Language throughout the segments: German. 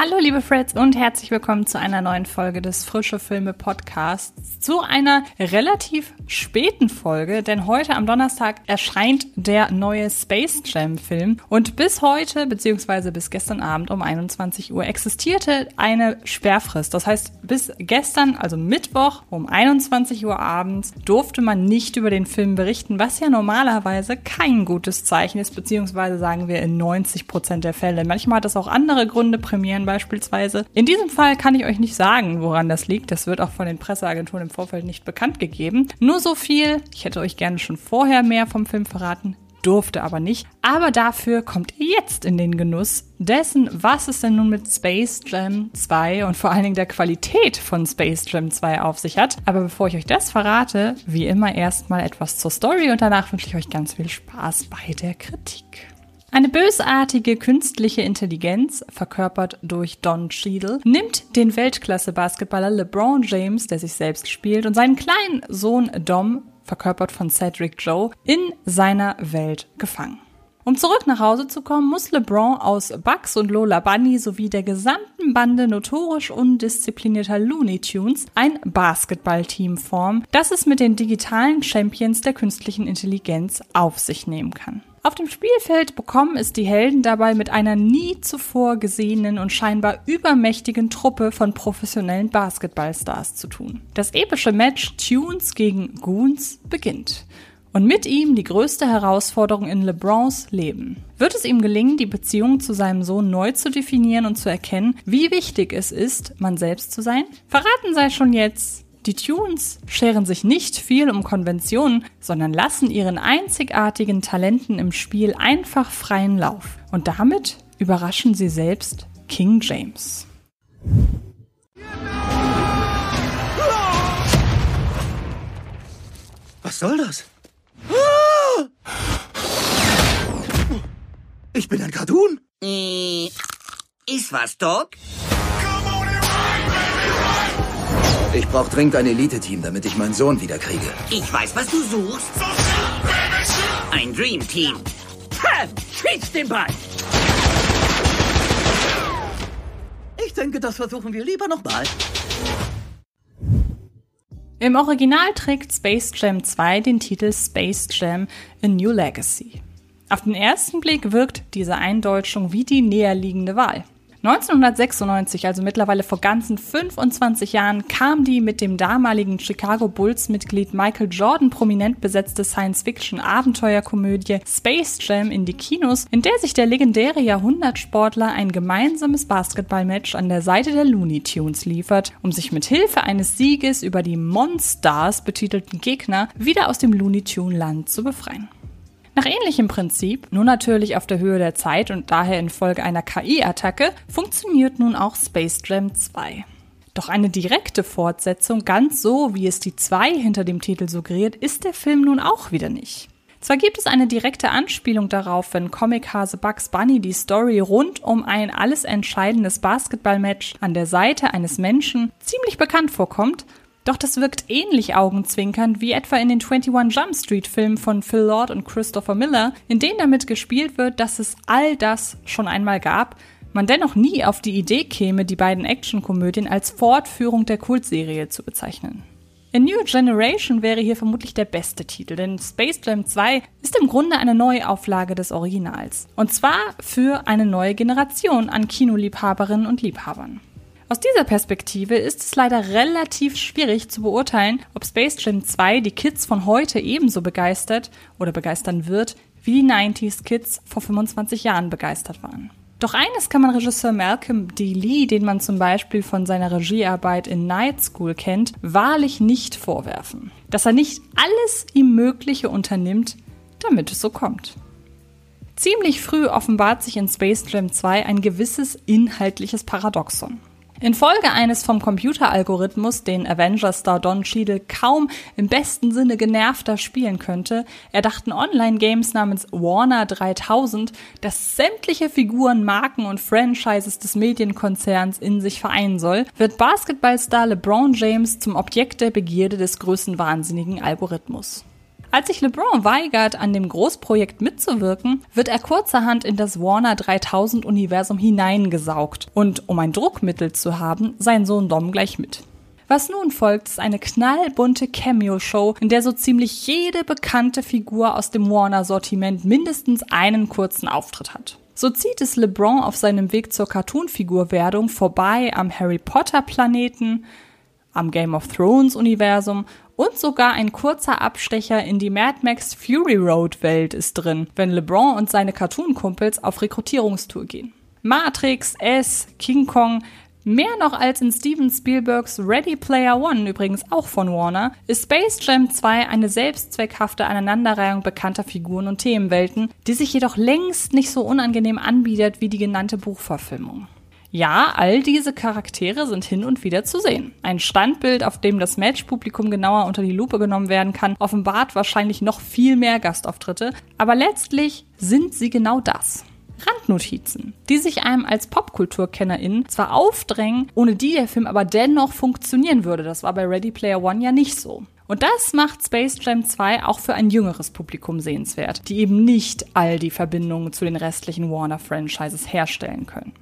Hallo liebe Freds und herzlich willkommen zu einer neuen Folge des Frische Filme Podcasts. Zu einer relativ späten Folge, denn heute am Donnerstag erscheint der neue Space Jam Film und bis heute beziehungsweise bis gestern Abend um 21 Uhr existierte eine Sperrfrist. Das heißt, bis gestern, also Mittwoch um 21 Uhr abends, durfte man nicht über den Film berichten, was ja normalerweise kein gutes Zeichen ist, beziehungsweise sagen wir in 90 Prozent der Fälle. Manchmal hat das auch andere Gründe, Premieren beispielsweise. In diesem Fall kann ich euch nicht sagen, woran das liegt. Das wird auch von den Presseagenturen im Vorfeld nicht bekannt gegeben. Nur so viel. Ich hätte euch gerne schon vorher mehr vom Film verraten durfte aber nicht. Aber dafür kommt ihr jetzt in den Genuss dessen, was es denn nun mit Space Jam 2 und vor allen Dingen der Qualität von Space Jam 2 auf sich hat. Aber bevor ich euch das verrate, wie immer erstmal etwas zur Story und danach wünsche ich euch ganz viel Spaß bei der Kritik. Eine bösartige künstliche Intelligenz, verkörpert durch Don Cheadle, nimmt den Weltklasse-Basketballer LeBron James, der sich selbst spielt, und seinen kleinen Sohn Dom, verkörpert von Cedric Joe, in seiner Welt gefangen. Um zurück nach Hause zu kommen, muss LeBron aus Bugs und Lola Bunny sowie der gesamten Bande notorisch undisziplinierter Looney Tunes ein Basketballteam formen, das es mit den digitalen Champions der künstlichen Intelligenz auf sich nehmen kann. Auf dem Spielfeld bekommen es die Helden dabei mit einer nie zuvor gesehenen und scheinbar übermächtigen Truppe von professionellen Basketballstars zu tun. Das epische Match Tunes gegen Goons beginnt. Und mit ihm die größte Herausforderung in LeBrons Leben. Wird es ihm gelingen, die Beziehung zu seinem Sohn neu zu definieren und zu erkennen, wie wichtig es ist, man selbst zu sein? Verraten sei schon jetzt, die Tunes scheren sich nicht viel um Konventionen, sondern lassen ihren einzigartigen Talenten im Spiel einfach freien Lauf. Und damit überraschen sie selbst King James. Was soll das? Ich bin ein Cartoon. Äh, ist was, Doc? Ich brauche dringend ein Elite-Team, damit ich meinen Sohn wiederkriege. Ich weiß, was du suchst. Ein Dream Team. Ha! Schieß den Ball! Ich denke, das versuchen wir lieber nochmal. Im Original trägt Space Jam 2 den Titel Space Jam A New Legacy. Auf den ersten Blick wirkt diese Eindeutschung wie die näherliegende Wahl. 1996, also mittlerweile vor ganzen 25 Jahren, kam die mit dem damaligen Chicago Bulls-Mitglied Michael Jordan prominent besetzte Science-Fiction-Abenteuerkomödie Space Jam in die Kinos, in der sich der legendäre Jahrhundertsportler ein gemeinsames Basketballmatch an der Seite der Looney Tunes liefert, um sich mit Hilfe eines Sieges über die Monstars betitelten Gegner wieder aus dem Looney Tune Land zu befreien. Nach ähnlichem Prinzip, nur natürlich auf der Höhe der Zeit und daher infolge einer KI-Attacke, funktioniert nun auch Space Jam 2. Doch eine direkte Fortsetzung, ganz so wie es die 2 hinter dem Titel suggeriert, ist der Film nun auch wieder nicht. Zwar gibt es eine direkte Anspielung darauf, wenn Comichase Bugs Bunny die Story rund um ein alles entscheidendes Basketballmatch an der Seite eines Menschen ziemlich bekannt vorkommt, doch das wirkt ähnlich augenzwinkernd wie etwa in den 21 Jump Street Filmen von Phil Lord und Christopher Miller, in denen damit gespielt wird, dass es all das schon einmal gab, man dennoch nie auf die Idee käme, die beiden Actionkomödien als Fortführung der Kultserie zu bezeichnen. A New Generation wäre hier vermutlich der beste Titel, denn Space Jam 2 ist im Grunde eine Neuauflage des Originals. Und zwar für eine neue Generation an Kinoliebhaberinnen und Liebhabern. Aus dieser Perspektive ist es leider relativ schwierig zu beurteilen, ob Space Jam 2 die Kids von heute ebenso begeistert oder begeistern wird, wie die 90s Kids vor 25 Jahren begeistert waren. Doch eines kann man Regisseur Malcolm D. Lee, den man zum Beispiel von seiner Regiearbeit in Night School kennt, wahrlich nicht vorwerfen. Dass er nicht alles ihm Mögliche unternimmt, damit es so kommt. Ziemlich früh offenbart sich in Space Jam 2 ein gewisses inhaltliches Paradoxon. Infolge eines vom Computeralgorithmus, den Avengers-Star Don Cheadle kaum im besten Sinne genervter spielen könnte, erdachten Online-Games namens Warner 3000, dass sämtliche Figuren, Marken und Franchises des Medienkonzerns in sich vereinen soll, wird Basketballstar LeBron James zum Objekt der Begierde des größten wahnsinnigen Algorithmus. Als sich LeBron weigert, an dem Großprojekt mitzuwirken, wird er kurzerhand in das Warner 3000 Universum hineingesaugt und um ein Druckmittel zu haben, sein Sohn Dom gleich mit. Was nun folgt, ist eine knallbunte Cameo-Show, in der so ziemlich jede bekannte Figur aus dem Warner-Sortiment mindestens einen kurzen Auftritt hat. So zieht es LeBron auf seinem Weg zur Cartoonfigur-Werdung vorbei am Harry Potter-Planeten, am Game of Thrones-Universum und sogar ein kurzer Abstecher in die Mad Max Fury Road Welt ist drin, wenn LeBron und seine Cartoon-Kumpels auf Rekrutierungstour gehen. Matrix, S, King Kong, Mehr noch als in Steven Spielbergs Ready Player One, übrigens auch von Warner, ist Space Jam 2 eine selbstzweckhafte Aneinanderreihung bekannter Figuren und Themenwelten, die sich jedoch längst nicht so unangenehm anbietet wie die genannte Buchverfilmung. Ja, all diese Charaktere sind hin und wieder zu sehen. Ein Standbild, auf dem das Matchpublikum genauer unter die Lupe genommen werden kann, offenbart wahrscheinlich noch viel mehr Gastauftritte, aber letztlich sind sie genau das. Randnotizen, die sich einem als Popkulturkennerin zwar aufdrängen, ohne die der Film aber dennoch funktionieren würde. Das war bei Ready Player One ja nicht so. Und das macht Space Jam 2 auch für ein jüngeres Publikum sehenswert, die eben nicht all die Verbindungen zu den restlichen Warner-Franchises herstellen können.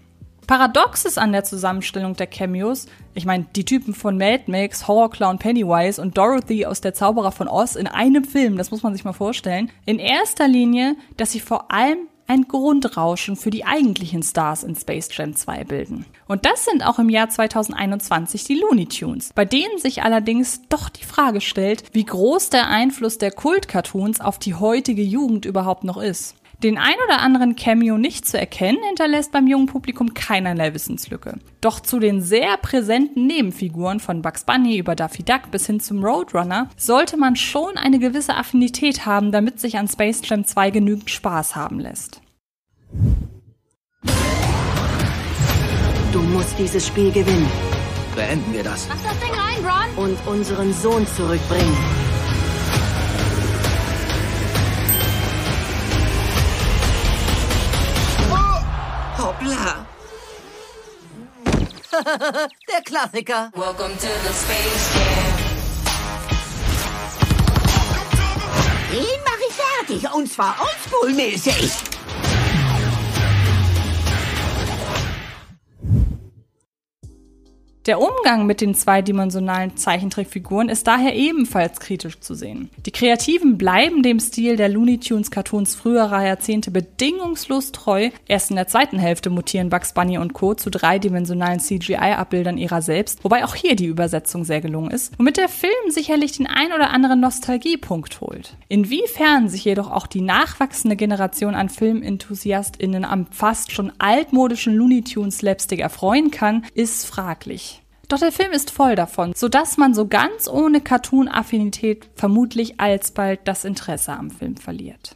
Paradoxes an der Zusammenstellung der Cameos, ich meine, die Typen von Mad Max, Horror Clown Pennywise und Dorothy aus Der Zauberer von Oz in einem Film, das muss man sich mal vorstellen, in erster Linie, dass sie vor allem ein Grundrauschen für die eigentlichen Stars in Space Jam 2 bilden. Und das sind auch im Jahr 2021 die Looney Tunes, bei denen sich allerdings doch die Frage stellt, wie groß der Einfluss der Kult-Cartoons auf die heutige Jugend überhaupt noch ist. Den ein oder anderen Cameo nicht zu erkennen, hinterlässt beim jungen Publikum keinerlei Wissenslücke. Doch zu den sehr präsenten Nebenfiguren von Bugs Bunny über Daffy Duck bis hin zum Roadrunner sollte man schon eine gewisse Affinität haben, damit sich an Space Jam 2 genügend Spaß haben lässt. Du musst dieses Spiel gewinnen Beenden wir das. Mach das Ding rein, Ron! und unseren Sohn zurückbringen. Der Klassiker. Den mach ich fertig, und zwar oldschool-mäßig. Der Umgang mit den zweidimensionalen Zeichentrickfiguren ist daher ebenfalls kritisch zu sehen. Die Kreativen bleiben dem Stil der Looney Tunes Cartoons früherer Jahrzehnte bedingungslos treu. Erst in der zweiten Hälfte mutieren Bugs Bunny und Co. zu dreidimensionalen CGI-Abbildern ihrer selbst, wobei auch hier die Übersetzung sehr gelungen ist, womit der Film sicherlich den ein oder anderen Nostalgiepunkt holt. Inwiefern sich jedoch auch die nachwachsende Generation an FilmenthusiastInnen am fast schon altmodischen Looney Tunes Slapstick erfreuen kann, ist fraglich. Doch der Film ist voll davon, sodass man so ganz ohne Cartoon-Affinität vermutlich alsbald das Interesse am Film verliert.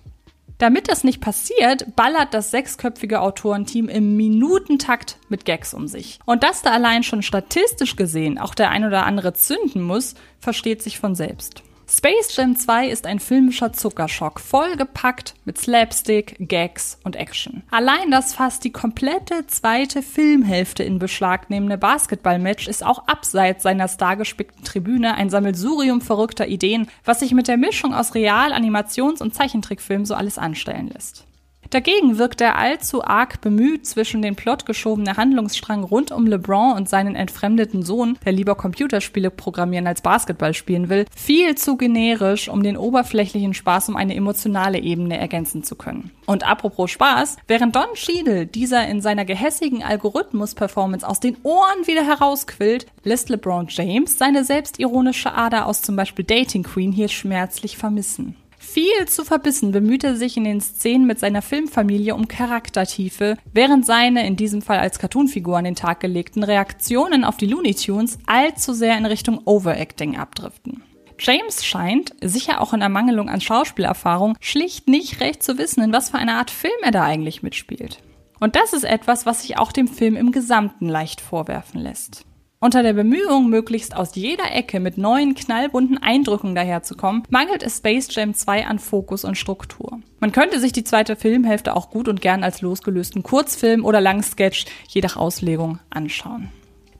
Damit das nicht passiert, ballert das sechsköpfige Autorenteam im Minutentakt mit Gags um sich. Und dass da allein schon statistisch gesehen auch der ein oder andere zünden muss, versteht sich von selbst. Space Jam 2 ist ein filmischer Zuckerschock, vollgepackt mit Slapstick, Gags und Action. Allein das fast die komplette zweite Filmhälfte in Beschlag nehmende Basketballmatch ist auch abseits seiner stargespickten Tribüne ein Sammelsurium verrückter Ideen, was sich mit der Mischung aus Real-, Animations- und Zeichentrickfilm so alles anstellen lässt. Dagegen wirkt der allzu arg bemüht, zwischen den Plot geschobene Handlungsstrang rund um LeBron und seinen entfremdeten Sohn, der lieber Computerspiele programmieren als Basketball spielen will, viel zu generisch, um den oberflächlichen Spaß um eine emotionale Ebene ergänzen zu können. Und apropos Spaß, während Don Cheadle dieser in seiner gehässigen Algorithmus-Performance aus den Ohren wieder herausquillt, lässt LeBron James seine selbstironische Ader aus zum Beispiel Dating Queen hier schmerzlich vermissen. Viel zu verbissen bemüht er sich in den Szenen mit seiner Filmfamilie um Charaktertiefe, während seine, in diesem Fall als Cartoonfigur an den Tag gelegten, Reaktionen auf die Looney Tunes allzu sehr in Richtung Overacting abdriften. James scheint, sicher auch in Ermangelung an Schauspielerfahrung, schlicht nicht recht zu wissen, in was für einer Art Film er da eigentlich mitspielt. Und das ist etwas, was sich auch dem Film im Gesamten leicht vorwerfen lässt. Unter der Bemühung, möglichst aus jeder Ecke mit neuen, knallbunten Eindrücken daherzukommen, mangelt es Space Jam 2 an Fokus und Struktur. Man könnte sich die zweite Filmhälfte auch gut und gern als losgelösten Kurzfilm oder Langsketch, je nach Auslegung, anschauen.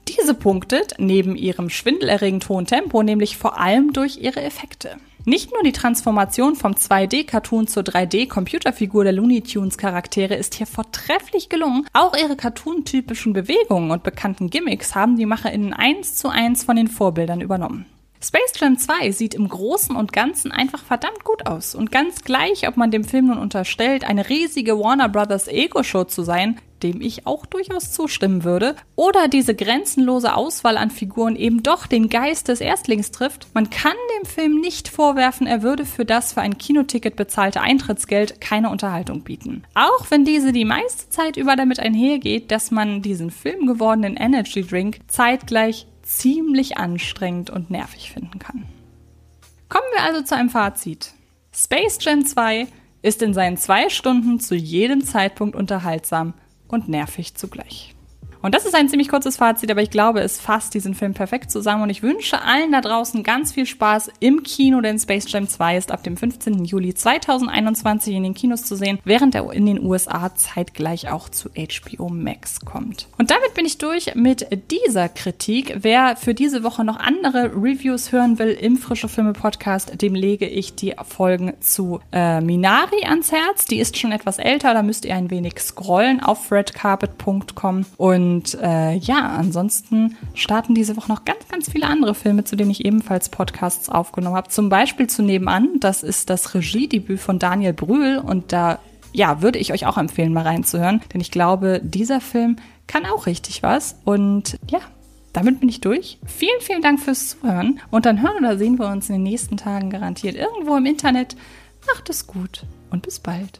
Diese punktet neben ihrem schwindelerregend hohen Tempo nämlich vor allem durch ihre Effekte. Nicht nur die Transformation vom 2D-Cartoon zur 3D-Computerfigur der Looney Tunes Charaktere ist hier vortrefflich gelungen. Auch ihre cartoon-typischen Bewegungen und bekannten Gimmicks haben die MacherInnen eins zu eins von den Vorbildern übernommen. Space Jam 2 sieht im Großen und Ganzen einfach verdammt gut aus. Und ganz gleich, ob man dem Film nun unterstellt, eine riesige Warner Brothers Ego-Show zu sein, dem ich auch durchaus zustimmen würde, oder diese grenzenlose Auswahl an Figuren eben doch den Geist des Erstlings trifft, man kann dem Film nicht vorwerfen, er würde für das für ein Kinoticket bezahlte Eintrittsgeld keine Unterhaltung bieten. Auch wenn diese die meiste Zeit über damit einhergeht, dass man diesen filmgewordenen Energy Drink zeitgleich ziemlich anstrengend und nervig finden kann. Kommen wir also zu einem Fazit. Space Jam 2 ist in seinen zwei Stunden zu jedem Zeitpunkt unterhaltsam und nervig zugleich. Und das ist ein ziemlich kurzes Fazit, aber ich glaube, es fasst diesen Film perfekt zusammen und ich wünsche allen da draußen ganz viel Spaß im Kino, denn Space Jam 2 ist ab dem 15. Juli 2021 in den Kinos zu sehen, während er in den USA zeitgleich auch zu HBO Max kommt. Und damit bin ich durch mit dieser Kritik. Wer für diese Woche noch andere Reviews hören will im Frische Filme Podcast, dem lege ich die Folgen zu äh, Minari ans Herz. Die ist schon etwas älter, da müsst ihr ein wenig scrollen auf redcarpet.com und und äh, ja, ansonsten starten diese Woche noch ganz, ganz viele andere Filme, zu denen ich ebenfalls Podcasts aufgenommen habe. Zum Beispiel zu Nebenan, das ist das Regiedebüt von Daniel Brühl und da ja, würde ich euch auch empfehlen, mal reinzuhören, denn ich glaube, dieser Film kann auch richtig was. Und ja, damit bin ich durch. Vielen, vielen Dank fürs Zuhören. Und dann hören oder sehen wir uns in den nächsten Tagen garantiert irgendwo im Internet. Macht es gut und bis bald.